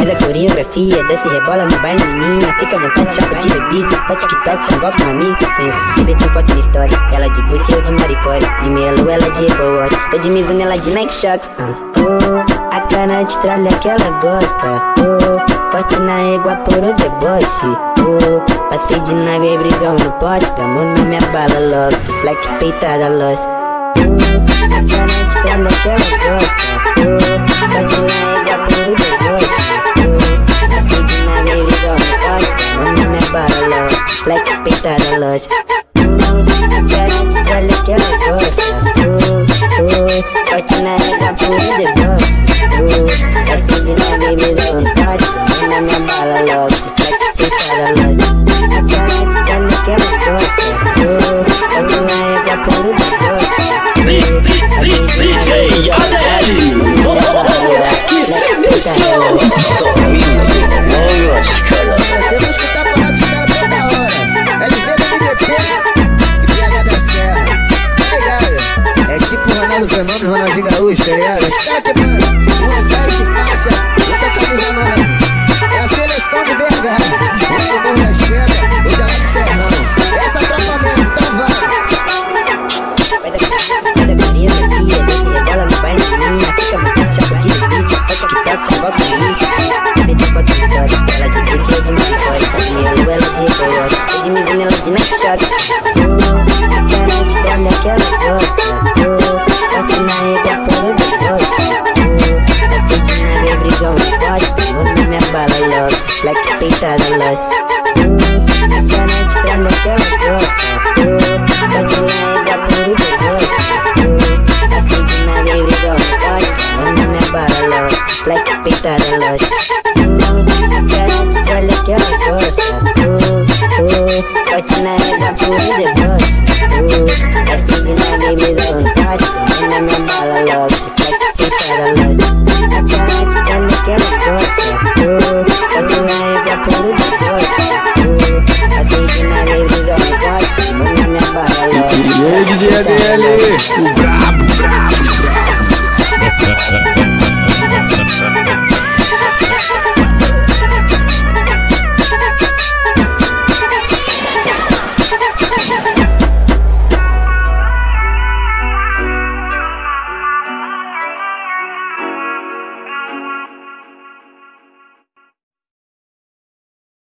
Faz a coreografia, desce rebola no baile menina Fica vontade, chapa de bebida Tá TikTok, sem golpe pra mim Sempre tem foto na história Ela de Gucci, eu de Maricore De Melo, ela de Apple Watch de Mizuno, ela de Nike Shox uh. oh, A cara de tralha que ela gosta oh, Corte na égua por o deboche oh, Passei de nave, brisão no pote Tamo na minha bala logo Black peitada, lost oh, A cara de tralha que ela gosta oh, black pintada loja. Olha que ela gosta, oh, oh, bate na rega por de gosta, oh, acende na baby da vontade, na minha bala logo, black pintada loja. Olha que ela gosta, oh, bate na rega por de gosta. DJ ADL, Ronaldo Fenômeno, Ronaldinho Gaúcho, tá ligado? Os caras um. É a seleção de BH, o Pedras, o Diamante Serrão. Essa tropa então vai. Da carinha, filha, desce rebola no baile menina Fica muito chapa de Sempre tem foto de história, ela de eu de Maricória Tá de ela de de Mizuno, ela de de ela minha bala logo, black peitada loja Cara de trama que ela gosta Bate na rede, por o negócio Acende na minha brisão, pode Vou na minha bala logo, black peitada loja Cara de trama que ela gosta Bate na rede, por o negócio Acende na minha brisão, pode na minha bala logo Que cara loja A cara de cana que ela gosta Oh, quando ela por o negócio Oh, acende na minha brisão, pode na minha bala logo E DJ ADL,